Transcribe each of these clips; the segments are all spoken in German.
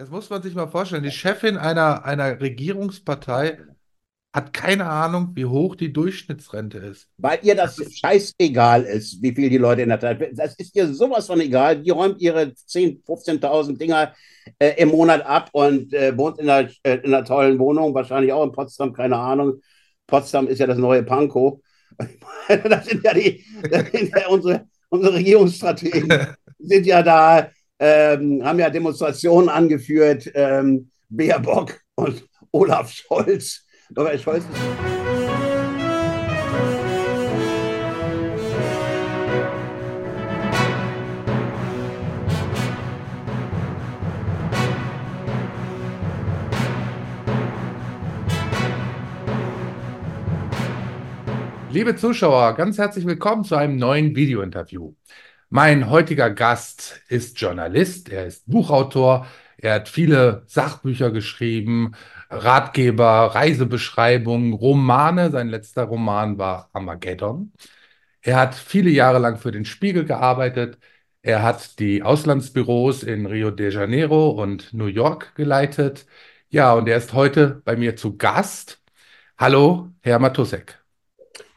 Das muss man sich mal vorstellen. Die Chefin einer, einer Regierungspartei hat keine Ahnung, wie hoch die Durchschnittsrente ist. Weil ihr das, das scheißegal ist, wie viel die Leute in der Tat. Das ist ihr sowas von egal. Die räumt ihre 10.000, 15.000 Dinger äh, im Monat ab und äh, wohnt in einer, äh, in einer tollen Wohnung, wahrscheinlich auch in Potsdam, keine Ahnung. Potsdam ist ja das neue Pankow. das sind ja die, sind ja unsere, unsere Regierungsstrategen sind ja da, ähm, haben ja Demonstrationen angeführt, ähm, Baerbock und Olaf Scholz weiß nicht. Liebe Zuschauer, ganz herzlich willkommen zu einem neuen Videointerview. Mein heutiger Gast ist Journalist, er ist Buchautor, er hat viele Sachbücher geschrieben, Ratgeber, Reisebeschreibungen, Romane. Sein letzter Roman war Armageddon. Er hat viele Jahre lang für den Spiegel gearbeitet. Er hat die Auslandsbüros in Rio de Janeiro und New York geleitet. Ja, und er ist heute bei mir zu Gast. Hallo, Herr Matusek.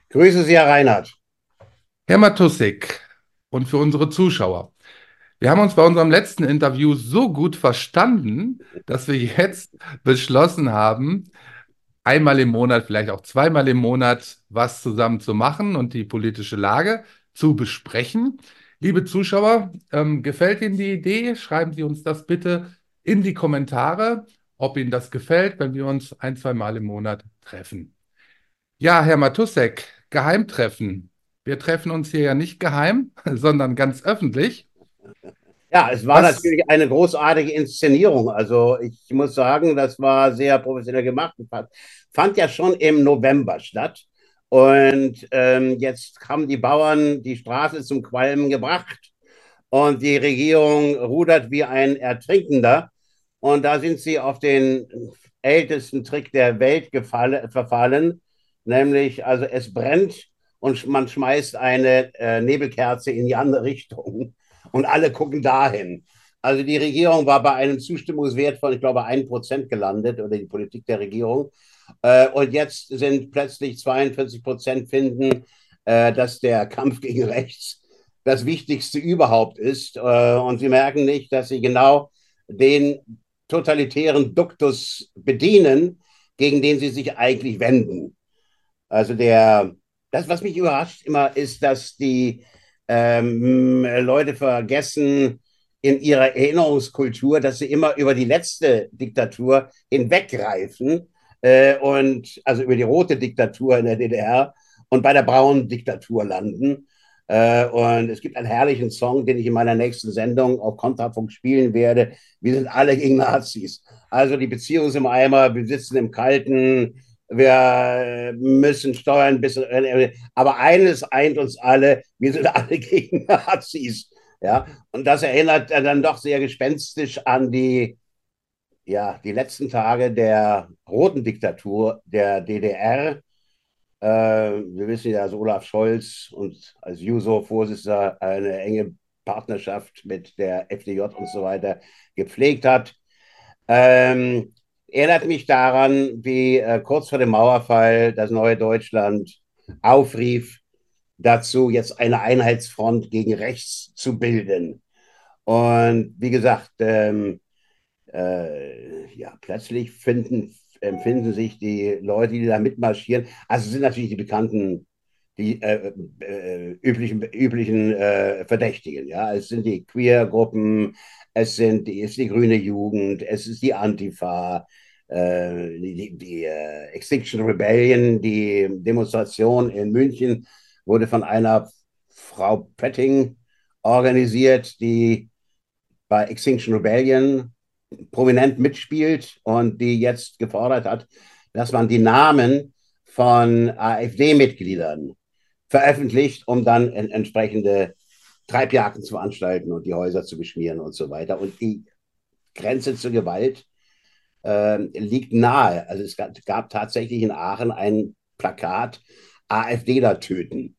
Grüße Sie, Herr Reinhardt. Herr Matusek, und für unsere Zuschauer. Wir haben uns bei unserem letzten Interview so gut verstanden, dass wir jetzt beschlossen haben, einmal im Monat, vielleicht auch zweimal im Monat was zusammen zu machen und die politische Lage zu besprechen. Liebe Zuschauer, ähm, gefällt Ihnen die Idee? Schreiben Sie uns das bitte in die Kommentare, ob Ihnen das gefällt, wenn wir uns ein, zwei Mal im Monat treffen. Ja, Herr Matusek, Geheimtreffen. Wir treffen uns hier ja nicht geheim, sondern ganz öffentlich. Ja, es war Was? natürlich eine großartige Inszenierung. Also ich muss sagen, das war sehr professionell gemacht. Fand ja schon im November statt. Und ähm, jetzt haben die Bauern die Straße zum Qualmen gebracht. Und die Regierung rudert wie ein Ertrinkender. Und da sind sie auf den ältesten Trick der Welt gefallen, verfallen. Nämlich, also es brennt und man schmeißt eine äh, Nebelkerze in die andere Richtung und alle gucken dahin. Also die Regierung war bei einem Zustimmungswert von, ich glaube, 1% gelandet oder die Politik der Regierung. Äh, und jetzt sind plötzlich 42 Prozent finden, äh, dass der Kampf gegen rechts das Wichtigste überhaupt ist. Äh, und sie merken nicht, dass sie genau den totalitären Duktus bedienen, gegen den sie sich eigentlich wenden. Also der, das, was mich überrascht immer, ist, dass die ähm, Leute vergessen in ihrer Erinnerungskultur, dass sie immer über die letzte Diktatur hinweggreifen äh, und also über die rote Diktatur in der DDR und bei der braunen Diktatur landen. Äh, und es gibt einen herrlichen Song, den ich in meiner nächsten Sendung auf Kontrafunk spielen werde. Wir sind alle gegen Nazis. Also die Beziehung ist im Eimer, wir sitzen im Kalten, wir müssen Steuern ein bisschen, aber eines eint uns alle, wir sind alle gegen Nazis. Ja, und das erinnert dann doch sehr gespenstisch an die, ja, die letzten Tage der roten Diktatur der DDR. Äh, wir wissen ja, dass Olaf Scholz und als Juso-Vorsitzender eine enge Partnerschaft mit der FDJ und so weiter gepflegt hat. Ähm, erinnert mich daran, wie äh, kurz vor dem Mauerfall das neue Deutschland aufrief, dazu jetzt eine Einheitsfront gegen rechts zu bilden. Und wie gesagt, ähm, äh, ja, plötzlich finden, empfinden sich die Leute, die da mitmarschieren, also sind natürlich die bekannten, die äh, äh, üblichen, üblichen äh, Verdächtigen. Ja, es sind die Queer-Gruppen, es sind die, ist die grüne Jugend, es ist die Antifa, äh, die, die äh, Extinction Rebellion, die Demonstration in München wurde von einer Frau Petting organisiert, die bei Extinction Rebellion prominent mitspielt und die jetzt gefordert hat, dass man die Namen von AfD-Mitgliedern veröffentlicht, um dann entsprechende Treibjagden zu veranstalten und die Häuser zu beschmieren und so weiter. Und die Grenze zur Gewalt äh, liegt nahe. Also es gab, gab, tatsächlich in Aachen ein Plakat, AfDler töten.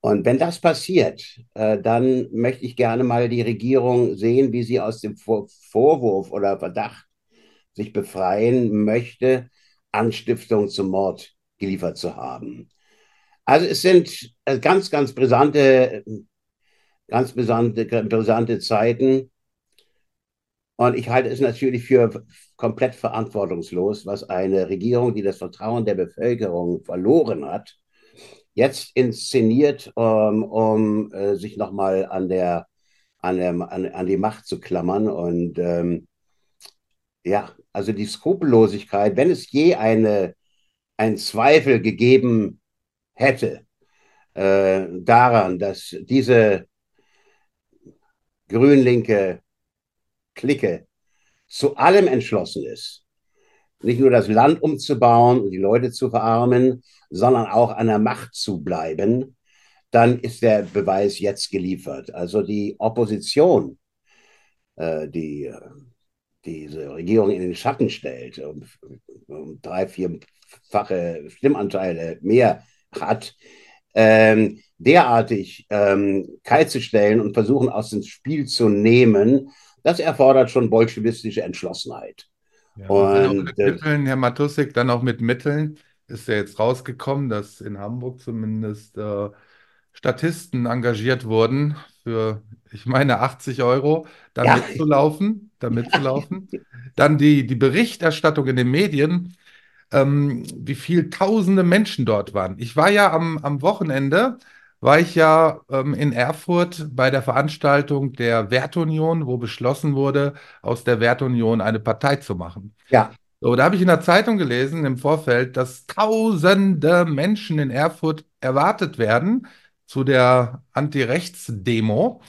Und wenn das passiert, äh, dann möchte ich gerne mal die Regierung sehen, wie sie aus dem Vor Vorwurf oder Verdacht sich befreien möchte, Anstiftung zum Mord geliefert zu haben. Also es sind äh, ganz, ganz brisante, ganz brisante, brisante Zeiten. Und ich halte es natürlich für komplett verantwortungslos, was eine Regierung, die das Vertrauen der Bevölkerung verloren hat, jetzt inszeniert, um, um äh, sich nochmal an, der, an, der, an, an die Macht zu klammern. Und ähm, ja, also die Skrupellosigkeit, wenn es je eine, einen Zweifel gegeben hätte äh, daran, dass diese grün-linke Clique zu allem entschlossen ist, nicht nur das Land umzubauen und die Leute zu verarmen, sondern auch an der Macht zu bleiben, dann ist der Beweis jetzt geliefert. Also die Opposition, äh, die diese Regierung in den Schatten stellt, um, um drei, vierfache Stimmanteile mehr hat, ähm, derartig ähm, kalt zu stellen und versuchen aus dem Spiel zu nehmen, das erfordert schon bolschewistische Entschlossenheit. Ja, und, mit äh, Mitteln, Herr Matusik, dann auch mit Mitteln ist ja jetzt rausgekommen, dass in Hamburg zumindest äh, Statisten engagiert wurden für, ich meine, 80 Euro, da ja. mitzulaufen, da mitzulaufen. Dann die, die Berichterstattung in den Medien, ähm, wie viel tausende Menschen dort waren. Ich war ja am, am Wochenende, war ich ja ähm, in Erfurt bei der Veranstaltung der Wertunion, wo beschlossen wurde, aus der Wertunion eine Partei zu machen. Ja. So, da habe ich in der Zeitung gelesen im Vorfeld, dass tausende Menschen in Erfurt erwartet werden zu der Anti-Rechts-Demo.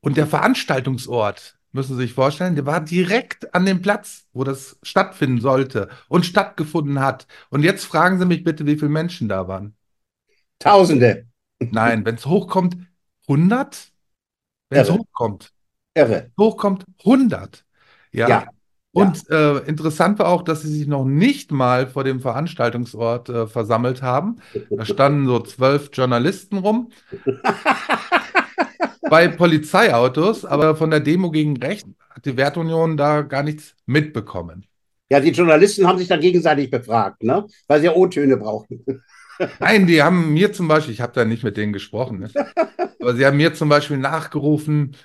Und der Veranstaltungsort, müssen Sie sich vorstellen, der war direkt an dem Platz, wo das stattfinden sollte und stattgefunden hat. Und jetzt fragen Sie mich bitte, wie viele Menschen da waren. Tausende. Nein, wenn es hochkommt, 100? Wenn es hochkommt. Irre. Hochkommt 100. Ja. ja. Und ja. Äh, interessant war auch, dass sie sich noch nicht mal vor dem Veranstaltungsort äh, versammelt haben. Da standen so zwölf Journalisten rum. bei Polizeiautos, aber von der Demo gegen Recht hat die Wertunion da gar nichts mitbekommen. Ja, die Journalisten haben sich da gegenseitig befragt, ne? weil sie ja O-Töne brauchten. Nein, die haben mir zum Beispiel, ich habe da nicht mit denen gesprochen, ne? aber sie haben mir zum Beispiel nachgerufen,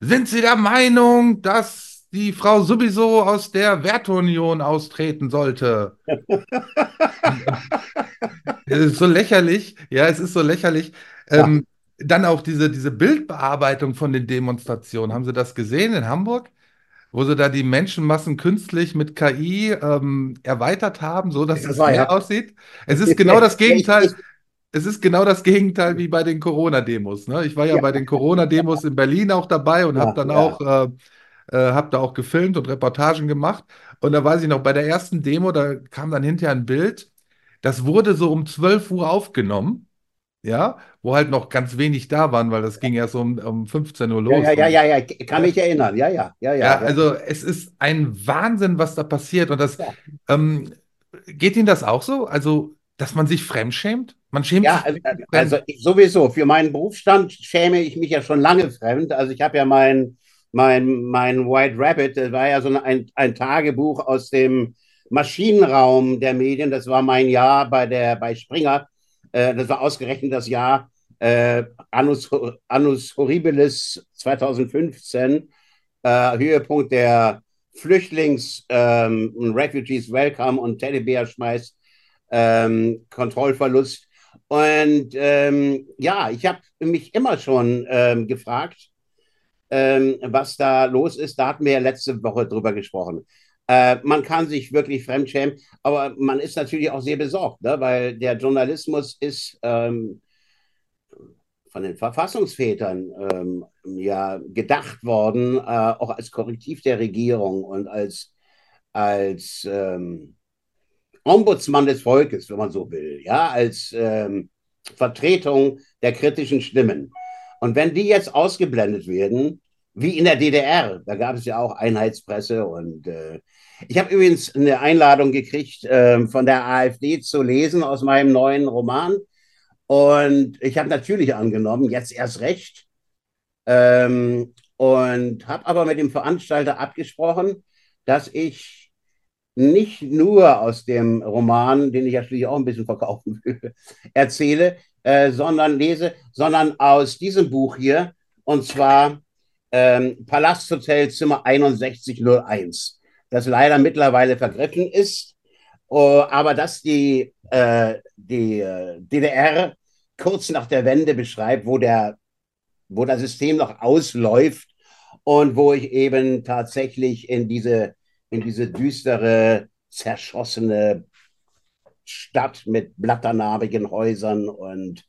sind Sie der Meinung, dass die Frau sowieso aus der Wertunion austreten sollte. es ist so lächerlich. Ja, es ist so lächerlich. Ja. Ähm, dann auch diese, diese Bildbearbeitung von den Demonstrationen. Haben Sie das gesehen in Hamburg? Wo sie da die Menschenmassen künstlich mit KI ähm, erweitert haben, so dass das es mehr ja. aussieht. Es ist genau das Gegenteil. Es ist genau das Gegenteil wie bei den Corona-Demos. Ne? Ich war ja, ja, bei den Corona-Demos in Berlin auch dabei und ja, habe dann auch äh, äh, habe da auch gefilmt und Reportagen gemacht. Und da weiß ich noch, bei der ersten Demo, da kam dann hinterher ein Bild, das wurde so um 12 Uhr aufgenommen, ja, wo halt noch ganz wenig da waren, weil das ging erst um, um 15 Uhr los. Ja, ja, ja, ja, kann mich erinnern, ja, ja, ja, ja. Also es ist ein Wahnsinn, was da passiert. Und das ähm, geht Ihnen das auch so? Also, dass man sich fremdschämt? Man schämt ja, sich. Also, also sowieso, für meinen Berufsstand schäme ich mich ja schon lange fremd. Also ich habe ja meinen mein, mein White Rabbit, das war ja so ein, ein Tagebuch aus dem Maschinenraum der Medien. Das war mein Jahr bei, der, bei Springer. Äh, das war ausgerechnet das Jahr äh, Annus, Annus Horribilis 2015, äh, Höhepunkt der Flüchtlings- ähm, Refugees Welcome und Teddybär schmeißt ähm, Kontrollverlust. Und ähm, ja, ich habe mich immer schon ähm, gefragt, ähm, was da los ist. Da hatten wir ja letzte Woche drüber gesprochen. Äh, man kann sich wirklich fremdschämen, aber man ist natürlich auch sehr besorgt, ne? weil der Journalismus ist ähm, von den Verfassungsvätern ähm, ja gedacht worden, äh, auch als Korrektiv der Regierung und als, als ähm, Ombudsmann des Volkes, wenn man so will, ja, als ähm, Vertretung der kritischen Stimmen. Und wenn die jetzt ausgeblendet werden, wie in der DDR, da gab es ja auch Einheitspresse und äh, ich habe übrigens eine Einladung gekriegt, äh, von der AfD zu lesen aus meinem neuen Roman. Und ich habe natürlich angenommen, jetzt erst recht. Ähm, und habe aber mit dem Veranstalter abgesprochen, dass ich nicht nur aus dem Roman, den ich schließlich auch ein bisschen verkaufen will, erzähle, äh, sondern lese, sondern aus diesem Buch hier, und zwar ähm, Palasthotel Zimmer 6101, das leider mittlerweile vergriffen ist, uh, aber das die, äh, die äh, DDR kurz nach der Wende beschreibt, wo, der, wo das System noch ausläuft und wo ich eben tatsächlich in diese, in diese düstere, zerschossene Stadt mit blatternarbigen Häusern und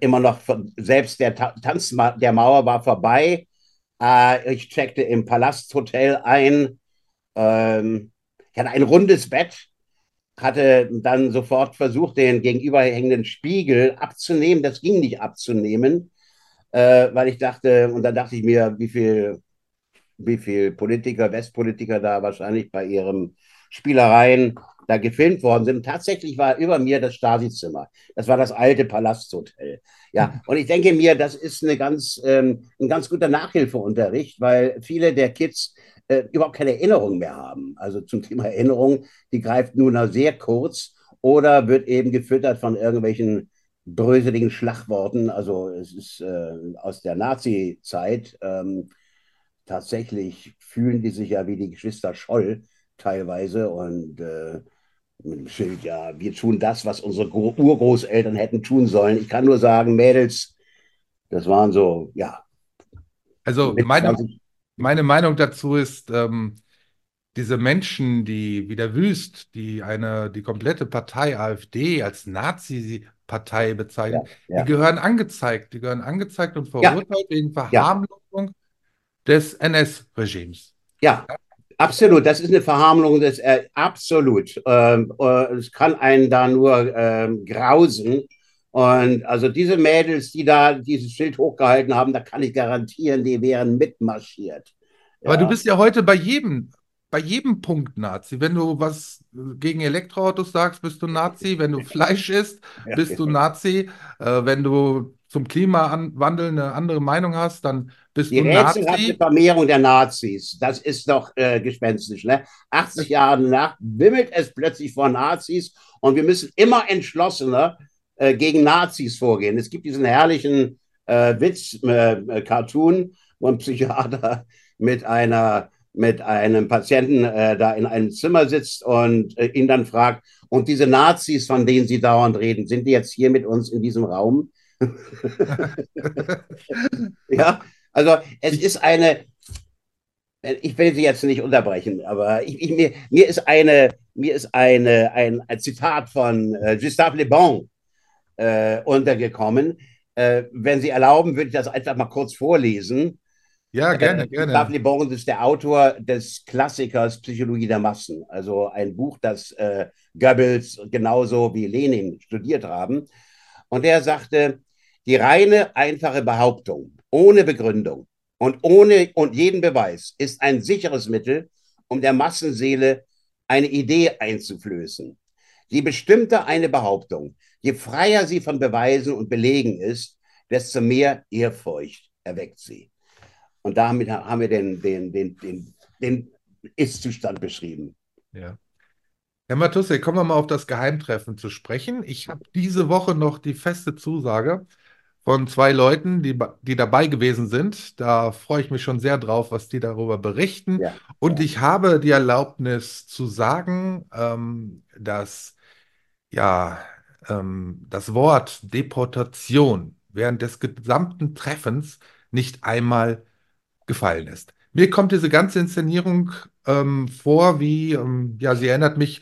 immer noch, selbst der Tanz der Mauer war vorbei. Äh, ich checkte im Palasthotel ein. Ähm, ich hatte ein rundes Bett, hatte dann sofort versucht, den gegenüberhängenden Spiegel abzunehmen. Das ging nicht abzunehmen, äh, weil ich dachte, und dann dachte ich mir, wie viel, wie viel Politiker, Westpolitiker da wahrscheinlich bei ihren Spielereien da gefilmt worden sind. Und tatsächlich war über mir das Stasi-Zimmer. Das war das alte Palasthotel. Ja, und ich denke mir, das ist eine ganz, ähm, ein ganz guter Nachhilfeunterricht, weil viele der Kids äh, überhaupt keine Erinnerung mehr haben. Also zum Thema Erinnerung, die greift nur noch sehr kurz oder wird eben gefüttert von irgendwelchen bröseligen Schlagworten. Also es ist äh, aus der Nazi-Zeit. Ähm, tatsächlich fühlen die sich ja wie die Geschwister Scholl teilweise und äh, mit dem Schild, ja, wir tun das, was unsere Urgroßeltern hätten tun sollen. Ich kann nur sagen, Mädels, das waren so, ja. Also meine, meine Meinung dazu ist, ähm, diese Menschen, die wie der Wüst, die eine, die komplette Partei AfD als Nazi-Partei bezeichnen, ja, ja. die gehören angezeigt. Die gehören angezeigt und verurteilt ja. wegen Verharmlosung des NS-Regimes. Ja, Absolut, das ist eine Verharmlung des äh, absolut. Ähm, äh, es kann einen da nur ähm, grausen. Und also diese Mädels, die da dieses Schild hochgehalten haben, da kann ich garantieren, die wären mitmarschiert. Aber ja. du bist ja heute bei jedem, bei jedem Punkt Nazi. Wenn du was gegen Elektroautos sagst, bist du Nazi. Wenn du Fleisch isst, bist du Nazi. Äh, wenn du zum Klimawandel eine andere Meinung hast, dann bist die du Nazi. Die Vermehrung der Nazis, das ist doch äh, gespenstisch. Ne? 80 Jahre nach wimmelt es plötzlich von Nazis und wir müssen immer entschlossener äh, gegen Nazis vorgehen. Es gibt diesen herrlichen äh, Witz-Cartoon, äh, wo ein Psychiater mit einer mit einem Patienten äh, da in einem Zimmer sitzt und äh, ihn dann fragt, und diese Nazis, von denen Sie dauernd reden, sind die jetzt hier mit uns in diesem Raum? ja, also es ist eine, ich will Sie jetzt nicht unterbrechen, aber ich, ich, mir, mir ist eine, mir ist eine, ein, ein Zitat von äh, Gustave Le Bon äh, untergekommen. Äh, wenn Sie erlauben, würde ich das einfach mal kurz vorlesen. Ja, gerne, äh, gerne. Le Bon ist der Autor des Klassikers Psychologie der Massen, also ein Buch, das äh, Goebbels genauso wie Lenin studiert haben. Und er sagte, die reine, einfache Behauptung, ohne Begründung und ohne und jeden Beweis ist ein sicheres Mittel, um der Massenseele eine Idee einzuflößen. Je bestimmter eine Behauptung, je freier sie von Beweisen und Belegen ist, desto mehr Ehrfurcht erweckt sie. Und damit haben wir den, den, den, den, den Ist-Zustand beschrieben. Ja. Herr Matusse, kommen wir mal auf das Geheimtreffen zu sprechen. Ich habe diese Woche noch die feste Zusage, von zwei Leuten, die, die dabei gewesen sind. Da freue ich mich schon sehr drauf, was die darüber berichten. Ja. Und ich habe die Erlaubnis zu sagen, ähm, dass ja ähm, das Wort Deportation während des gesamten Treffens nicht einmal gefallen ist. Mir kommt diese ganze Inszenierung ähm, vor, wie, ähm, ja, sie erinnert mich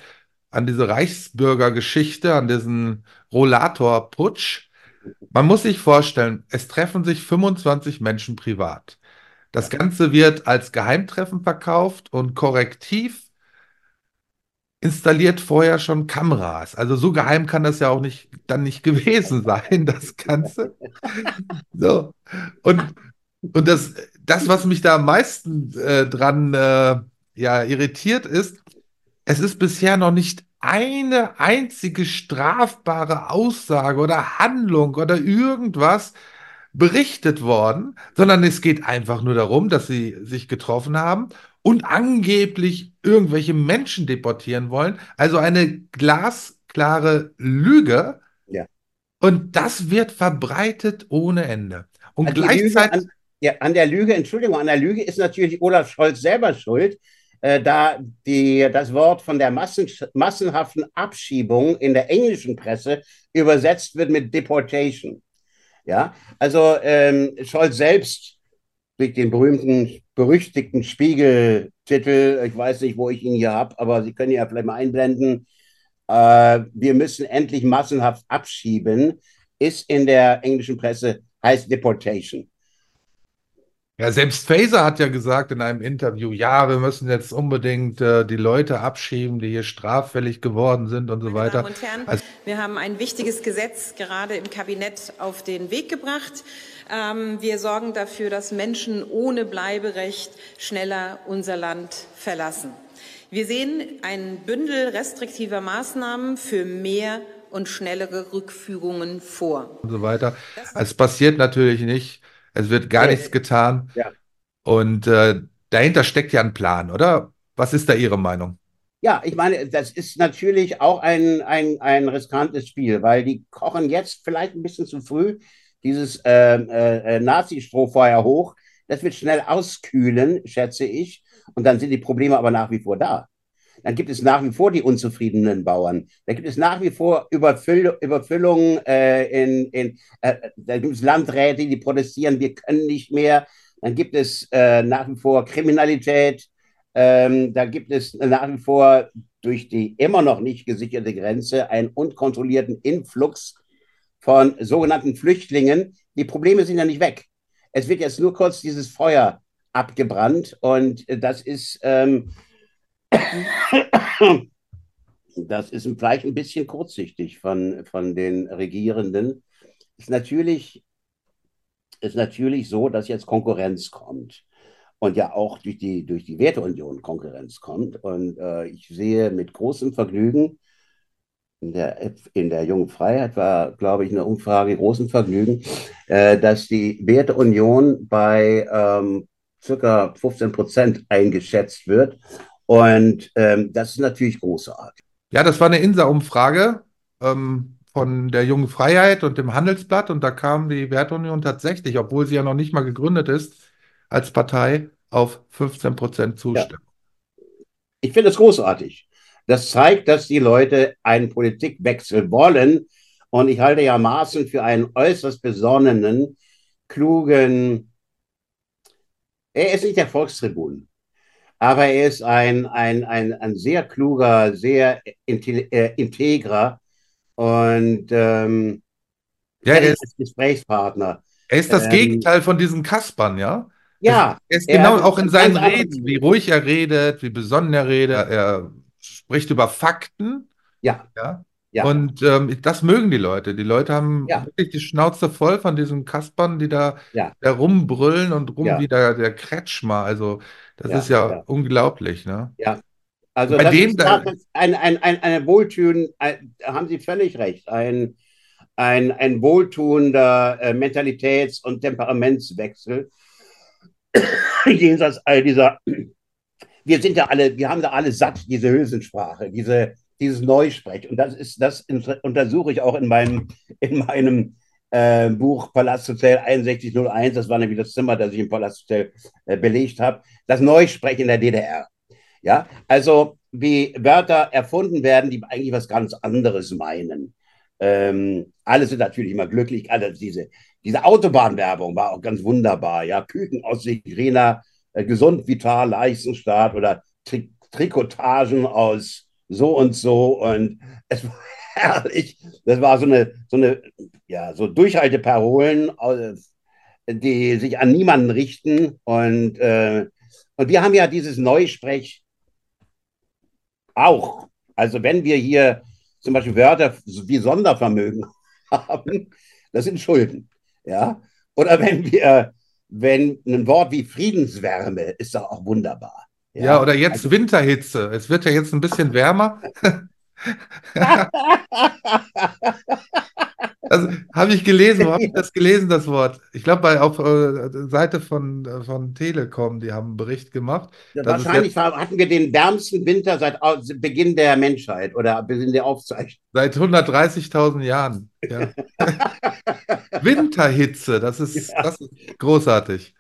an diese Reichsbürgergeschichte, an diesen Rollator-Putsch man muss sich vorstellen, es treffen sich 25 Menschen privat. Das Ganze wird als Geheimtreffen verkauft und korrektiv installiert vorher schon Kameras. Also so geheim kann das ja auch nicht dann nicht gewesen sein, das Ganze. So. Und, und das, das, was mich da am meisten äh, dran äh, ja, irritiert ist, es ist bisher noch nicht eine einzige strafbare Aussage oder Handlung oder irgendwas berichtet worden, sondern es geht einfach nur darum, dass sie sich getroffen haben und angeblich irgendwelche Menschen deportieren wollen. Also eine glasklare Lüge. Ja. Und das wird verbreitet ohne Ende. Und Also gleichzeitig, ja, an der Lüge, Entschuldigung, an der Lüge ist natürlich Olaf Scholz selber schuld, äh, da die, das Wort von der Massen, massenhaften Abschiebung in der englischen Presse übersetzt wird mit Deportation. Ja, also ähm, Scholz selbst durch den berühmten, berüchtigten Spiegel-Titel, ich weiß nicht, wo ich ihn hier habe, aber Sie können ja vielleicht mal einblenden, äh, wir müssen endlich massenhaft abschieben, ist in der englischen Presse, heißt Deportation. Ja, selbst Faeser hat ja gesagt in einem Interview, ja, wir müssen jetzt unbedingt äh, die Leute abschieben, die hier straffällig geworden sind und so Meine weiter. Damen und Herren, Also, wir haben ein wichtiges Gesetz gerade im Kabinett auf den Weg gebracht. Ähm, wir sorgen dafür, dass Menschen ohne Bleiberecht schneller unser Land verlassen. Wir sehen ein Bündel restriktiver Maßnahmen für mehr und schnellere Rückführungen vor. und so weiter. Es passiert natürlich nicht. Es wird gar Ja, nichts getan. ja. Und äh, dahinter steckt ja ein Plan, oder? Was ist da Ihre Meinung? Ja, ich meine, das ist natürlich auch ein, ein, ein riskantes Spiel, weil die kochen jetzt vielleicht ein bisschen zu früh dieses ähm, äh, äh, Nazi-Strohfeuer hoch. Das wird schnell auskühlen, schätze ich. Und dann sind die Probleme aber nach wie vor da. Dann gibt es nach wie vor die unzufriedenen Bauern. Da gibt es nach wie vor Überfüll Überfüllungen äh, in, in äh, da gibt es Landräte, die protestieren, wir können nicht mehr. Dann gibt es äh, nach wie vor Kriminalität. Ähm, da gibt es nach wie vor durch die immer noch nicht gesicherte Grenze einen unkontrollierten Influx von sogenannten Flüchtlingen. Die Probleme sind ja nicht weg. Es wird jetzt nur kurz dieses Feuer abgebrannt und das ist, ähm, das ist vielleicht ein bisschen kurzsichtig von, von den Regierenden. Ist natürlich, ist natürlich so, dass jetzt Konkurrenz kommt und ja auch durch die, durch die Werteunion Konkurrenz kommt. Und äh, ich sehe mit großem Vergnügen, in der, in der Jungen Freiheit war, glaube ich, eine Umfrage großen Vergnügen, äh, dass die Werteunion bei ähm, circa 15 Prozent eingeschätzt wird. Und ähm, das ist natürlich großartig. Ja, das war eine INSA-Umfrage ähm, von der Jungen Freiheit und dem Handelsblatt. Und da kam die Werteunion tatsächlich, obwohl sie ja noch nicht mal gegründet ist, als Partei auf 15 Prozent Zustimmung. Ich finde es großartig. Das zeigt, dass die Leute einen Politikwechsel wollen. Und ich halte ja Maaßen für einen äußerst besonnenen, klugen, er ist nicht der Volkstribun, aber er ist ein, ein, ein, ein sehr kluger, sehr äh, integrer und ähm, Ja, er ist, Gesprächspartner. er ist das Ähm, Gegenteil von diesen Kaspern, ja? Ja, Er ist er genau auch in einen seinen Reden, wie ruhig er redet, wie besonnen er redet. Er spricht über Fakten, ja, ja. ja. Und ähm, das mögen die Leute. Die Leute haben Ja. wirklich die Schnauze voll von diesen Kaspern, die da, Ja. da rumbrüllen und rum wie der, der Kretschmer. Also, das Ja, ist ja, ja. unglaublich, ne? Also Bei das dem ist da- ein, ein, ein, Wohltun, ein, da haben Sie völlig recht, ein, ein, ein wohltuender äh, Mentalitäts- und Temperamentswechsel. Jenseits all dieser, wir sind ja alle, wir haben da alle satt, diese Hülsensprache, diese, dieses Neusprech. Und das ist, das untersuche ich auch in meinem, in meinem äh, Buch Palasthotel 6101. Das war nämlich das Zimmer, das ich im Palasthotel äh, belegt habe. Das Neusprech in der DDR. Ja, also wie Wörter erfunden werden, die eigentlich was ganz anderes meinen. Ähm, alle sind natürlich immer glücklich. Also diese, diese Autobahnwerbung war auch ganz wunderbar. Ja, Küken aus Sigrena, äh, gesund, vital, Leistungsstaat oder Tri Trikotagen aus so und so. Und es war herrlich. Das war so eine, so eine, ja, so Durchhalteparolen, äh, die sich an niemanden richten. Und, äh, und wir haben ja dieses Neusprech auch. Also wenn wir hier zum Beispiel Wörter wie Sondervermögen haben, das sind Schulden. Ja? Oder wenn wir, wenn ein Wort wie Friedenswärme ist doch auch wunderbar. Ja, oder jetzt Winterhitze. Es wird ja jetzt ein bisschen wärmer. Also habe ich gelesen, wo habe ich das gelesen, das Wort? Ich glaube, bei auf äh, Seite von, äh, von Telekom, die haben einen Bericht gemacht. Ja, wahrscheinlich jetzt, hatten wir den wärmsten Winter seit Beginn der Menschheit oder Beginn der Aufzeichnung. Seit 130.000 Jahren. Ja. Winterhitze, das ist, ja. das ist großartig.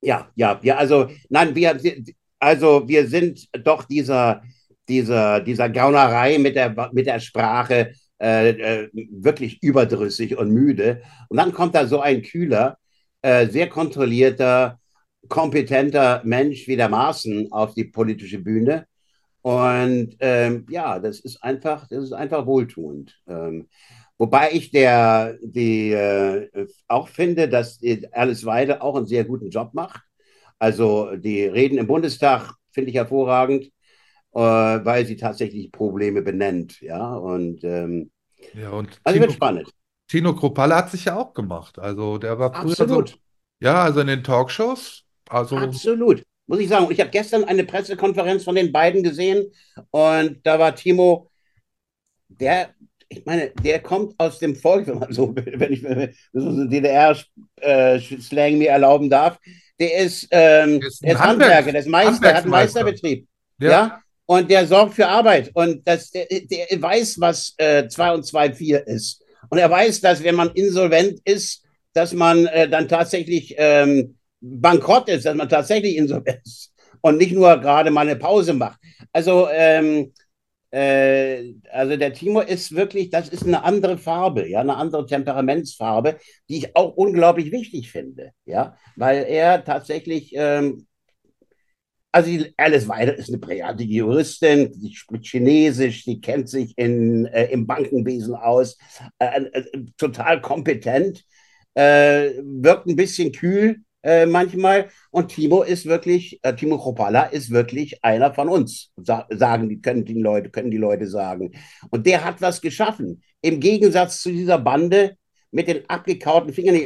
Ja, ja, ja, also nein, wir, also wir sind doch dieser, dieser, dieser Gaunerei mit der, mit der Sprache äh, äh, wirklich überdrüssig und müde. Und dann kommt da so ein kühler, äh, sehr kontrollierter, kompetenter Mensch wie der Maaßen auf die politische Bühne. Und ähm, ja, das ist einfach, das ist einfach wohltuend. Ähm, wobei ich der, die, äh, auch finde, dass Alice Weide auch einen sehr guten Job macht. Also die Reden im Bundestag finde ich hervorragend äh, weil sie tatsächlich Probleme benennt. Ja, und, ähm, ja, und also Tino, wird spannend. Tino Kropalla hat sich ja auch gemacht. Also der war früher Absolut. so. Ja, also in den Talkshows. Also Absolut. Muss ich sagen. Ich habe gestern eine Pressekonferenz von den beiden gesehen und da war Timo, der, ich meine, der kommt aus dem Volk, wenn man so, wenn ich so DDR-Slang mir erlauben darf. Der ist, ähm, der ist, der ist Handwerker, der ist Meister, hat einen Meisterbetrieb. Ja. ja und der sorgt für Arbeit und das, der, der weiß, was äh, 2 und 2, 4 ist. Und er weiß, dass wenn man insolvent ist, dass man äh, dann tatsächlich ähm, bankrott ist, dass man tatsächlich insolvent ist und nicht nur gerade mal eine Pause macht. Also, ähm, äh, also der Timo ist wirklich, das ist eine andere Farbe, ja, eine andere Temperamentsfarbe, die ich auch unglaublich wichtig finde, ja, weil er tatsächlich ähm, also Alice Weidel ist eine brillante Juristin, die spricht Chinesisch, die kennt sich in, äh, im Bankenwesen aus, äh, äh, total kompetent, äh, wirkt ein bisschen kühl äh, manchmal. Und Timo ist wirklich, äh, Timo Kropala ist wirklich einer von uns, sa sagen die, können die Leute, können die Leute sagen. Und der hat was geschaffen. Im Gegensatz zu dieser Bande mit den abgekauten Fingern.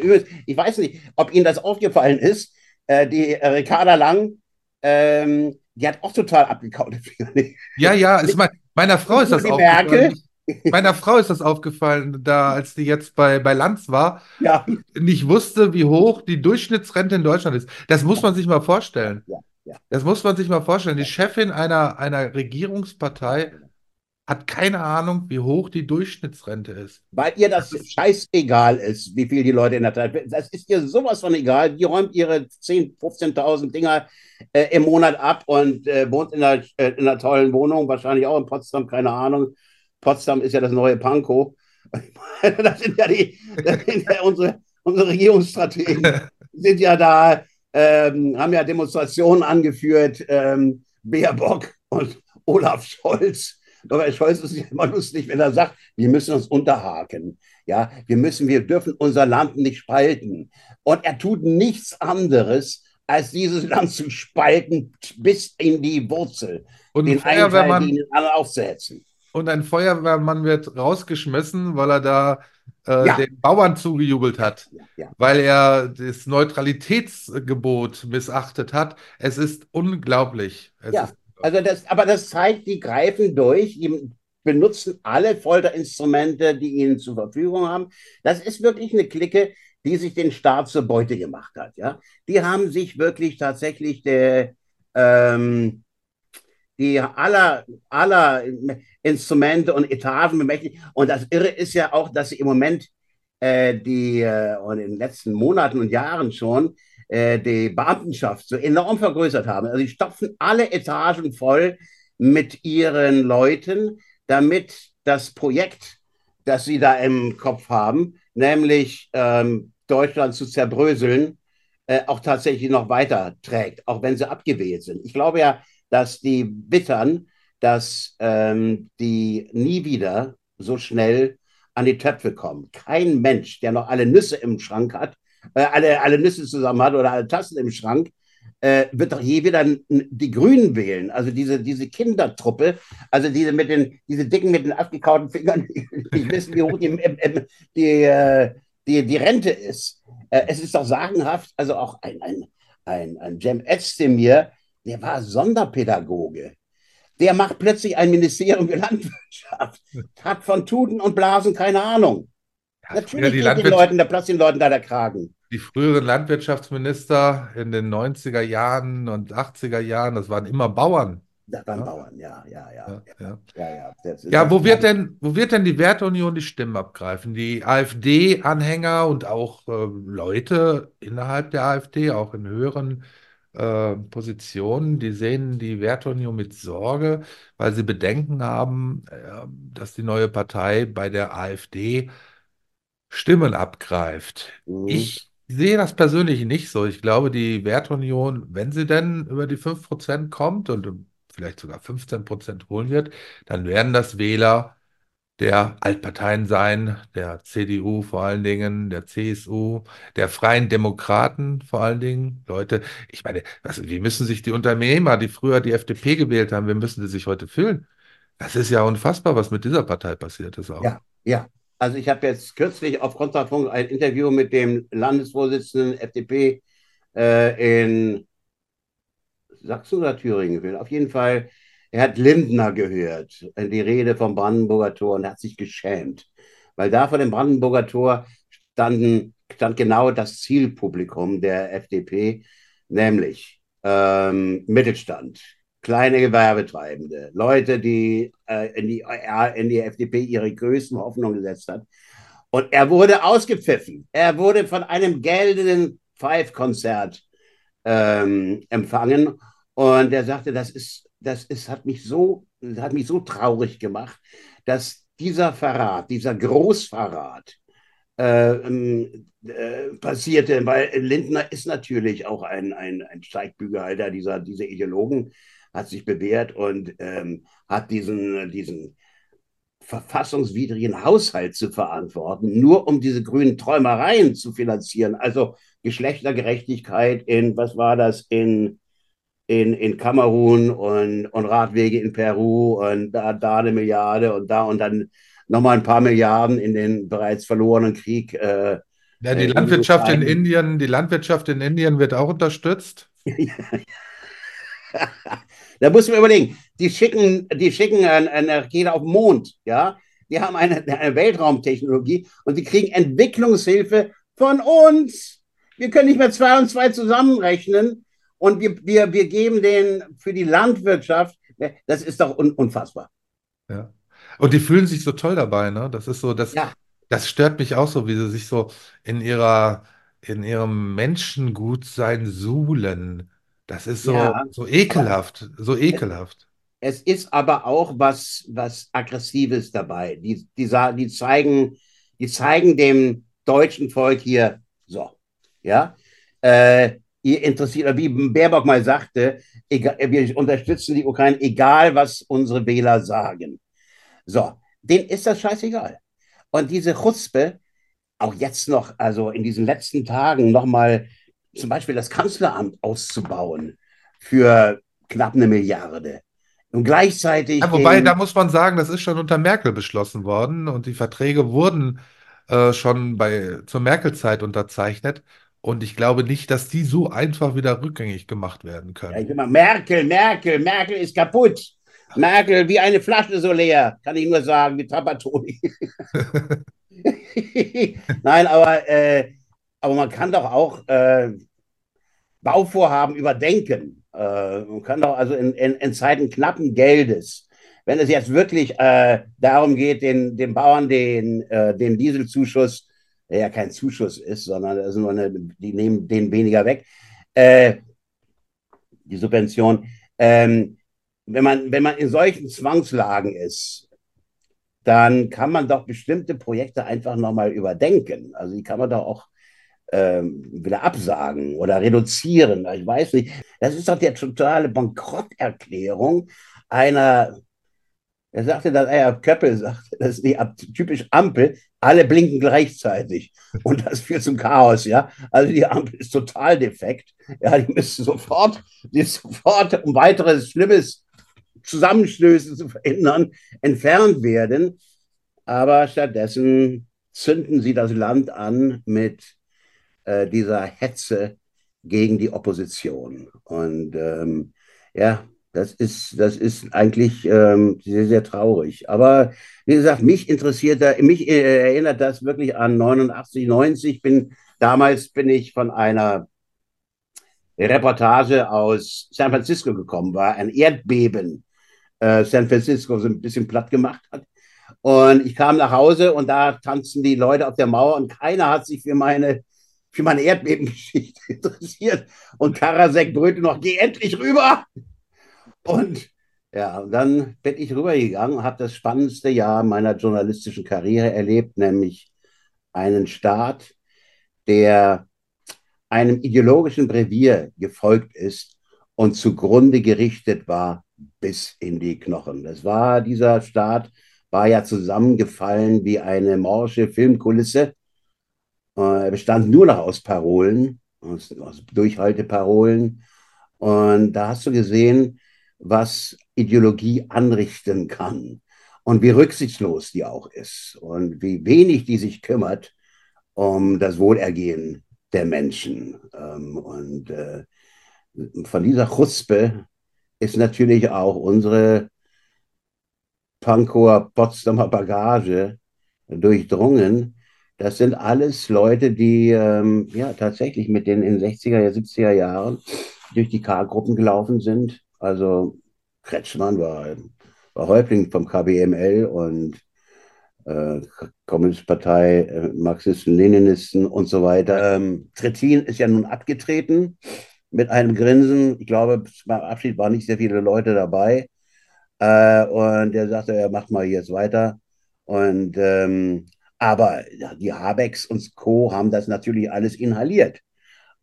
Ich weiß nicht, ob Ihnen das aufgefallen ist. die Ricarda Lang ähm, die hat auch total abgekaute Finger. Ja, ja, ist mein, meiner Frau ist das aufgefallen. Meiner Frau ist das aufgefallen, da als die jetzt bei, bei Lanz war, ja. nicht wusste, wie hoch die Durchschnittsrente in Deutschland ist. Das muss man sich mal vorstellen. Ja, ja. Das muss man sich mal vorstellen. Die Chefin einer, einer Regierungspartei hat keine Ahnung, wie hoch die Durchschnittsrente ist. Weil ihr das, das scheißegal ist, wie viel die Leute in der Zeit. Das ist ihr sowas von egal. Die räumt ihre 10.000, 15.000 Dinger äh, im Monat ab und äh, wohnt in einer, äh, in einer tollen Wohnung, wahrscheinlich auch in Potsdam, keine Ahnung. Potsdam ist ja das neue Pankow. das sind ja, die, das sind ja unsere, unsere Regierungsstrategen. sind ja da, ähm, haben ja Demonstrationen angeführt. Ähm, Baerbock und Olaf Scholz aber Scholz ist ja immer lustig, wenn er sagt, wir müssen uns unterhaken. Ja, wir müssen, wir dürfen unser Land nicht spalten. Und er tut nichts anderes, als dieses Land zu spalten bis in die Wurzel. Und den einen alle aufzuhetzen. Und ein Feuerwehrmann wird rausgeschmissen, weil er da äh, ja. den Bauern zugejubelt hat, ja, ja. weil er das Neutralitätsgebot missachtet hat. Es ist unglaublich. Es ja. Ist also das, aber das zeigt, die greifen durch, die benutzen alle Folterinstrumente, die ihnen zur Verfügung haben. Das ist wirklich eine Clique, die sich den Staat zur Beute gemacht hat. Ja? Die haben sich wirklich tatsächlich der, ähm, die aller, aller Instrumente und Etagen bemächtigt. Und das Irre ist ja auch, dass sie im Moment äh, die, äh, und in den letzten Monaten und Jahren schon äh, die Beamtenschaft so enorm vergrößert haben. Also sie stopfen alle Etagen voll mit ihren Leuten, damit das Projekt, das sie da im Kopf haben, nämlich ähm, Deutschland zu zerbröseln, äh, auch tatsächlich noch weiter trägt, auch wenn sie abgewählt sind. Ich glaube ja, dass die wittern, dass ähm, die nie wieder so schnell an die Töpfe kommen. Kein Mensch, der noch alle Nüsse im Schrank hat, äh, alle, alle Nüsse zusammen hat oder alle Tassen im Schrank, äh, wird doch je wieder die Grünen wählen. Also diese, diese Kindertruppe, also diese mit den, diese Dicken mit den abgekauten Fingern, die wissen, wie hoch die, die, äh, die, die Rente ist. Äh, es ist doch sagenhaft, also auch ein, ein, ein, ein Cem Özdemir, der war Sonderpädagoge. der macht plötzlich ein Ministerium für Landwirtschaft, hat von Tuten und Blasen keine Ahnung. Ja, Natürlich geht den Leuten, da platzt den Leuten da der Kragen. Die früheren Landwirtschaftsminister in den 90er Jahren und 80er Jahren, das waren immer Bauern. Das waren Ja. Bauern, ja, ja, ja. Ja, ja. Ja, Ja, wo wird denn, wo wird denn die Werteunion die Stimmen abgreifen? Die AfD-Anhänger und auch äh, Leute innerhalb der AfD, auch in höheren äh, Positionen, die sehen die Werteunion mit Sorge, weil sie Bedenken haben, äh, dass die neue Partei bei der AfD Stimmen abgreift. Mhm. Ich sehe das persönlich nicht so. Ich glaube, die Werteunion, wenn sie denn über die 5% kommt und vielleicht sogar 15% holen wird, dann werden das Wähler der Altparteien sein, der CDU vor allen Dingen, der CSU, der Freien Demokraten vor allen Dingen. Leute, ich meine, also, wie müssen sich die Unternehmer, die früher die FDP gewählt haben, wie müssen sie sich heute fühlen? Das ist ja unfassbar, was mit dieser Partei passiert ist auch. Ja, ja. Also ich habe jetzt kürzlich auf Kontrafunk ein Interview mit dem Landesvorsitzenden FDP äh, in Sachsen oder Thüringen geführt. Auf jeden Fall, er hat Lindner gehört, die Rede vom Brandenburger Tor und hat sich geschämt, weil da vor dem Brandenburger Tor standen, stand genau das Zielpublikum der FDP, nämlich ähm, Mittelstand, kleine Gewerbetreibende, Leute, die äh, in, die, in die FDP ihre größten Hoffnungen gesetzt hat. Und er wurde ausgepfiffen. Er wurde von einem geltenden Five-Konzert ähm, empfangen. Und er sagte, das ist, das ist, hat mich so, hat mich so traurig gemacht, dass dieser Verrat, dieser Großverrat äh, ähm, äh, passierte, weil Lindner ist natürlich auch ein, ein, ein Steigbügelhalter dieser, dieser Ideologen, hat sich bewährt und ähm, hat diesen, diesen verfassungswidrigen Haushalt zu verantworten, nur um diese grünen Träumereien zu finanzieren. Also Geschlechtergerechtigkeit in, was war das, in, in, in Kamerun und, und Radwege in Peru und da, da eine Milliarde und da und dann nochmal ein paar Milliarden in den bereits verlorenen Krieg. Äh, Ja, die Äh, Landwirtschaft in. Indien, die Landwirtschaft in Indien wird auch unterstützt. Da muss man überlegen, die schicken, die schicken eine, Rakete auf den Mond, ja. Die haben eine, eine Weltraumtechnologie und die kriegen Entwicklungshilfe von uns. Wir können nicht mehr zwei und zwei zusammenrechnen und wir, wir, wir geben den für die Landwirtschaft, das ist doch un, unfassbar. Ja. Und die fühlen sich so toll dabei, ne? Das ist so, das, Ja. das stört mich auch so, wie sie sich so in ihrer, in ihrem Menschengutsein suhlen. Das ist so, Ja, so ekelhaft, so ekelhaft. Es ist aber auch was, was Aggressives dabei. Die, die, die, zeigen, die zeigen dem deutschen Volk hier, so, ja, äh, ihr interessiert, wie Baerbock mal sagte, egal, wir unterstützen die Ukraine, egal was unsere Wähler sagen. So, denen ist das scheißegal. Und diese Chutzpe, auch jetzt noch, also in diesen letzten Tagen nochmal zum Beispiel das Kanzleramt auszubauen für knapp eine Milliarde. Und gleichzeitig. Ja, wobei, da muss man sagen, das ist schon unter Merkel beschlossen worden und die Verträge wurden äh, schon bei, zur Merkel-Zeit unterzeichnet. Und ich glaube nicht, dass die so einfach wieder rückgängig gemacht werden Ja, ich können. immer, Merkel, Merkel, Merkel ist kaputt. Merkel wie eine Flasche so leer, kann ich nur sagen, wie Trapattoni. Nein, aber, äh, aber man kann doch auch äh, Bauvorhaben überdenken. Äh, man kann doch also in, in, in Zeiten knappen Geldes, wenn es jetzt wirklich äh, darum geht, den, den Bauern den, äh, den Dieselzuschuss, der ja kein Zuschuss ist, sondern ist eine, die nehmen den weniger weg, äh, die Subvention. Ähm, wenn, man, wenn man in solchen Zwangslagen ist, dann kann man doch bestimmte Projekte einfach nochmal überdenken. Also die kann man doch auch ähm, wieder absagen oder reduzieren. Ich weiß nicht. Das ist doch die totale Bankrotterklärung einer, er sagte das, Herr Köppel sagte, das ist die typisch Ampel, alle blinken gleichzeitig. Und das führt zum Chaos, ja. Also die Ampel ist total defekt. Ja, die müsste sofort, die sofort, um weiteres Schlimmes Zusammenstöße zu verhindern, entfernt werden. Aber stattdessen zünden sie das Land an mit äh, dieser Hetze gegen die Opposition. Und ähm, ja, Das ist, das ist eigentlich ähm, sehr, sehr traurig. Aber wie gesagt, mich interessiert da, mich äh, erinnert das wirklich an 89, 90. Bin, damals bin ich von einer Reportage aus San Francisco gekommen, war ein Erdbeben äh, San Francisco so ein bisschen platt gemacht hat. Und ich kam nach Hause und da tanzten die Leute auf der Mauer und keiner hat sich für meine, für meine Erdbebengeschichte interessiert. Und Karasek brüllte noch, geh endlich rüber! Und ja, und dann bin ich rübergegangen, habe das spannendste Jahr meiner journalistischen Karriere erlebt, nämlich einen Staat, der einem ideologischen Brevier gefolgt ist und zugrunde gerichtet war bis in die Knochen. Das war dieser Staat, war ja zusammengefallen wie eine morsche Filmkulisse. Äh, er bestand nur noch aus Parolen, aus, aus Durchhalteparolen. Und da hast du gesehen, was Ideologie anrichten kann und wie rücksichtslos die auch ist und wie wenig die sich kümmert um das Wohlergehen der Menschen. Ähm, und äh, von dieser Chuspe ist natürlich auch unsere Pankower Potsdamer Bagage durchdrungen. Das sind alles Leute, die ähm, ja tatsächlich mit den in 60er, 70er Jahren durch die K-Gruppen gelaufen sind. Also Kretschmann war, war Häuptling vom KBML und äh, Kommunistpartei, äh, Marxisten, Leninisten und so weiter. Ähm, Trittin ist ja nun abgetreten mit einem Grinsen. Ich glaube, beim Abschied waren nicht sehr viele Leute dabei. Äh, und er sagte, er macht mal jetzt weiter. Und ähm, aber die Habecks und Co. haben das natürlich alles inhaliert.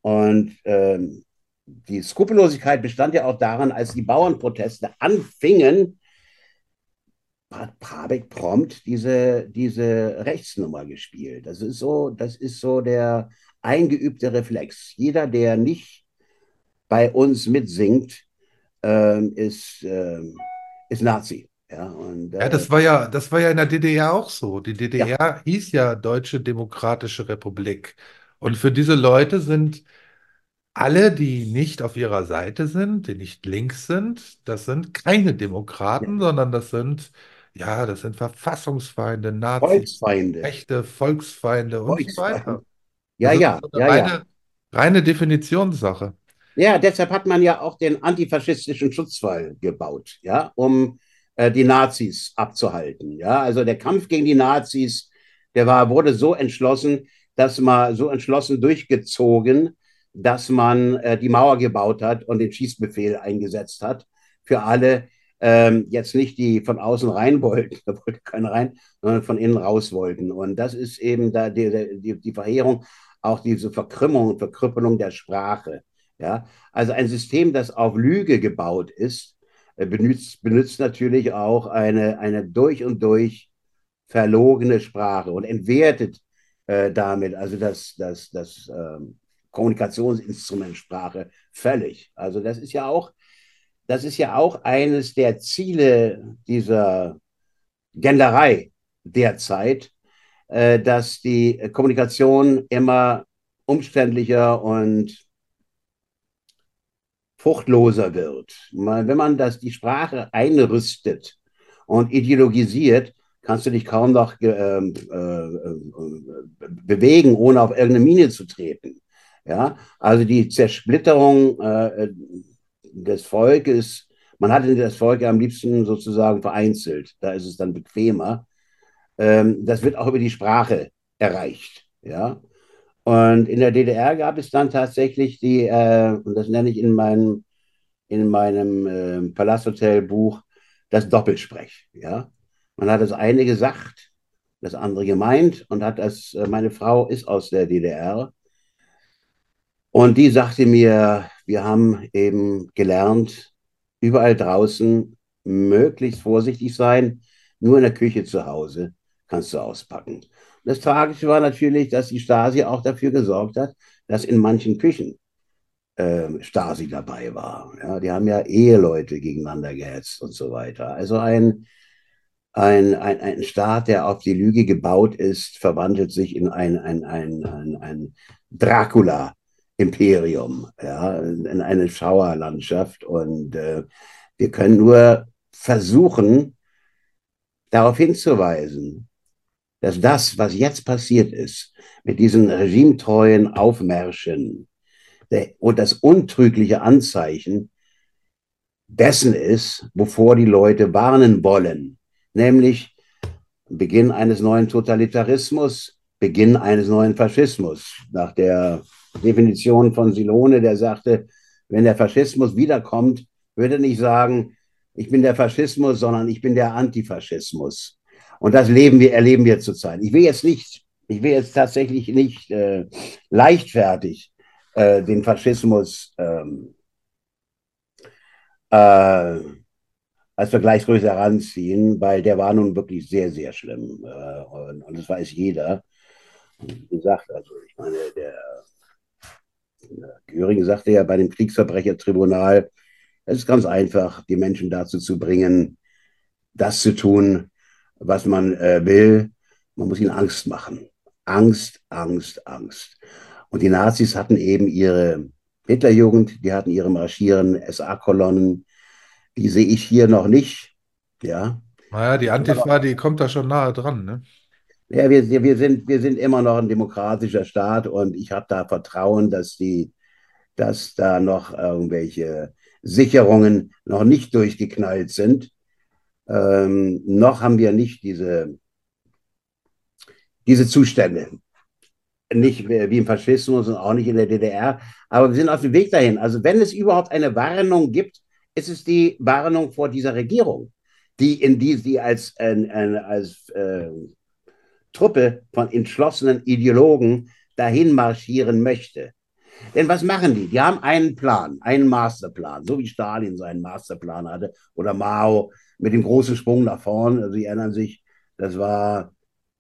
Und ähm, die Skrupellosigkeit bestand ja auch daran, als die Bauernproteste anfingen, hat Habeck prompt diese, diese Rechtsnummer gespielt. Das ist so, das ist so der eingeübte Reflex. Jeder, der nicht bei uns mitsingt, äh, ist, äh, ist Nazi. Ja, und, äh, ja, das war ja, das war ja in der DDR auch so. Die DDR ja. hieß ja Deutsche Demokratische Republik. Und für diese Leute sind alle, die nicht auf ihrer Seite sind, die nicht links sind, das sind keine Demokraten, ja. sondern das sind, ja, das sind Verfassungsfeinde, Nazis, Volksfeinde. Rechte, Volksfeinde und so weiter. Ja, das ja, ja, reine, ja. Reine Definitionssache. Ja, deshalb hat man ja auch den antifaschistischen Schutzwall gebaut, ja, um äh, die Nazis abzuhalten. Ja, also der Kampf gegen die Nazis, der war, wurde so entschlossen, dass man so entschlossen durchgezogen, dass man äh, die Mauer gebaut hat und den Schießbefehl eingesetzt hat für alle, ähm, jetzt nicht die von außen rein wollten, da wollte keiner rein, sondern von innen raus wollten. Und das ist eben da die, die, die Verheerung, auch diese Verkrümmung und Verkrüppelung der Sprache. Ja? Also ein System, das auf Lüge gebaut ist, benutzt, benutzt natürlich auch eine, eine durch und durch verlogene Sprache und entwertet äh, damit also das, das, das ähm, Kommunikationsinstrument Sprache völlig. Also das ist ja auch, das ist ja auch eines der Ziele dieser Genderei derzeit, äh, dass die Kommunikation immer umständlicher und fruchtloser wird. Wenn man das, die Sprache einrüstet und ideologisiert, kannst du dich kaum noch äh, äh, bewegen, ohne auf irgendeine Mine zu treten. Ja, also die Zersplitterung äh, des Volkes, man hat das Volk ja am liebsten sozusagen vereinzelt, da ist es dann bequemer. Ähm, das wird auch über die Sprache erreicht. Ja, und in der DDR gab es dann tatsächlich die, äh, und das nenne ich in meinem, in meinem äh, Palasthotel-Buch, das Doppelsprech. Ja? Man hat das eine gesagt, das andere gemeint und hat das, äh, meine Frau ist aus der DDR. Und die sagte mir, wir haben eben gelernt, überall draußen möglichst vorsichtig sein, nur in der Küche zu Hause kannst du auspacken. Das Tragische war natürlich, dass die Stasi auch dafür gesorgt hat, dass in manchen Küchen äh, Stasi dabei war. Ja, die haben ja Eheleute gegeneinander gehetzt und so weiter. Also ein, ein, ein, ein Staat, der auf die Lüge gebaut ist, verwandelt sich in ein, ein, ein, ein, ein Dracula-Imperium, ja, in eine Schauerlandschaft. Und äh, Wir können nur versuchen, darauf hinzuweisen, dass das, was jetzt passiert ist, mit diesen regimetreuen Aufmärschen und das untrügliche Anzeichen dessen ist, wovor die Leute warnen wollen, nämlich Beginn eines neuen Totalitarismus, Beginn eines neuen Faschismus. Nach der Definition von Silone, der sagte, wenn der Faschismus wiederkommt, würde nicht sagen, ich bin der Faschismus, sondern ich bin der Antifaschismus. Und das leben wir, erleben wir zurzeit. Ich will jetzt nicht, ich will jetzt tatsächlich nicht äh, leichtfertig äh, den Faschismus ähm, äh, als Vergleichsgröße heranziehen, weil der war nun wirklich sehr, sehr schlimm. Äh, und, und, das weiß jeder. Wie gesagt, also ich meine, der, der Göring sagte ja bei dem Kriegsverbrechertribunal, es ist ganz einfach, die Menschen dazu zu bringen, das zu tun, was man äh, will. Man muss ihnen Angst machen. Angst, Angst, Angst. Und die Nazis hatten eben ihre Hitlerjugend, die hatten ihre marschierenden SA-Kolonnen. Die sehe ich hier noch nicht. Ja. Naja, die Antifa, die kommt da schon nahe dran, ne? Ja, wir, wir, sind, wir sind immer noch ein demokratischer Staat und ich habe da Vertrauen, dass, die, dass da noch irgendwelche Sicherungen noch nicht durchgeknallt sind. Ähm, noch haben wir nicht diese, diese Zustände. Nicht wie im Faschismus und auch nicht in der DDR. Aber wir sind auf dem Weg dahin. Also wenn es überhaupt eine Warnung gibt, ist es die Warnung vor dieser Regierung, die in die, die als, äh, als äh, Truppe von entschlossenen Ideologen dahin marschieren möchte. Denn was machen die? Die haben einen Plan, einen Masterplan, so wie Stalin seinen Masterplan hatte oder Mao mit dem großen Sprung nach vorn. Also Sie erinnern sich, das war,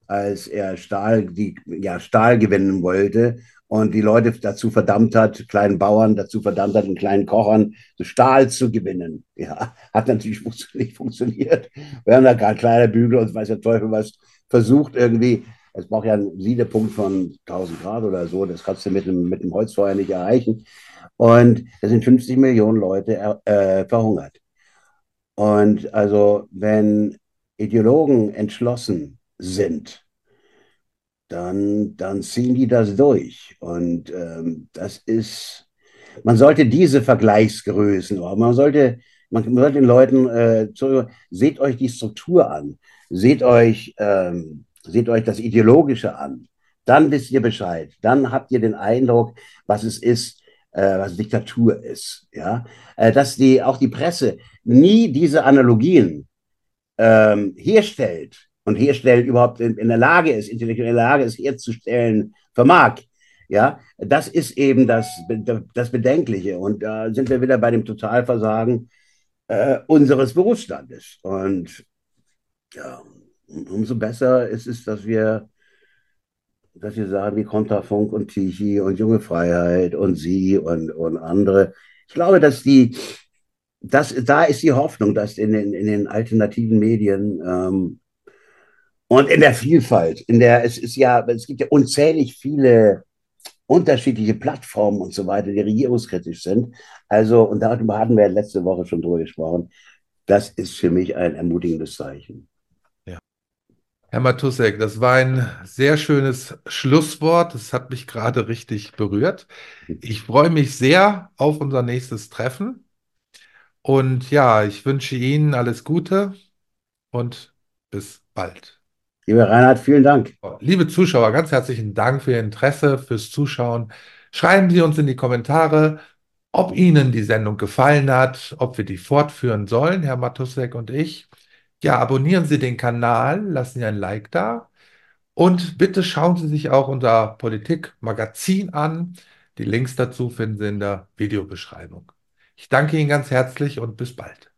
als er Stahl, die, ja, Stahl gewinnen wollte und die Leute dazu verdammt hat, kleinen Bauern dazu verdammt hat, in kleinen Kochern Stahl zu gewinnen. Ja, hat natürlich nicht funktioniert. Wir haben da gerade kleine Bügel und weiß der Teufel was versucht irgendwie es braucht ja einen Siedepunkt von 1000 Grad oder so. Das kannst du mit einem, mit einem Holzfeuer nicht erreichen. Und da sind 50 Millionen Leute äh, verhungert. Und also, wenn Ideologen entschlossen sind, dann, dann ziehen die das durch. Und ähm, das ist, man sollte diese Vergleichsgrößen, man sollte, man sollte den Leuten, äh, seht euch die Struktur an, seht euch ähm, seht euch das Ideologische an, dann wisst ihr Bescheid, dann habt ihr den Eindruck, was es ist, äh, was Diktatur ist, ja, äh, dass die auch die Presse nie diese Analogien ähm, herstellt und herstellt überhaupt in, in der Lage ist, intellektuell in der Lage ist, herzustellen vermag. Ja, das ist eben das, das Bedenkliche. Und da sind wir wieder bei dem Totalversagen äh, unseres Berufsstandes. Und ja, umso besser ist es, dass wir, dass wir sagen, wie Kontrafunk und Tichy und Junge Freiheit und Sie und, und andere. Ich glaube, dass die, das, da ist die Hoffnung, dass in den, in den alternativen Medien ähm, und in der Vielfalt, in der, es ist ja, es gibt ja unzählig viele unterschiedliche Plattformen und so weiter, die regierungskritisch sind. Also, und darüber hatten wir letzte Woche schon drüber gesprochen. Das ist für mich ein ermutigendes Zeichen. Herr Matusek, das war ein sehr schönes Schlusswort. Das hat mich gerade richtig berührt. Ich freue mich sehr auf unser nächstes Treffen. Und ja, ich wünsche Ihnen alles Gute und bis bald. Lieber Reinhard, vielen Dank. Liebe Zuschauer, ganz herzlichen Dank für Ihr Interesse, fürs Zuschauen. Schreiben Sie uns in die Kommentare, ob Ihnen die Sendung gefallen hat, ob wir die fortführen sollen, Herr Matusek und ich. Ja, abonnieren Sie den Kanal, lassen Sie ein Like da und bitte schauen Sie sich auch unser Politik-Magazin an. Die Links dazu finden Sie in der Videobeschreibung. Ich danke Ihnen ganz herzlich und bis bald.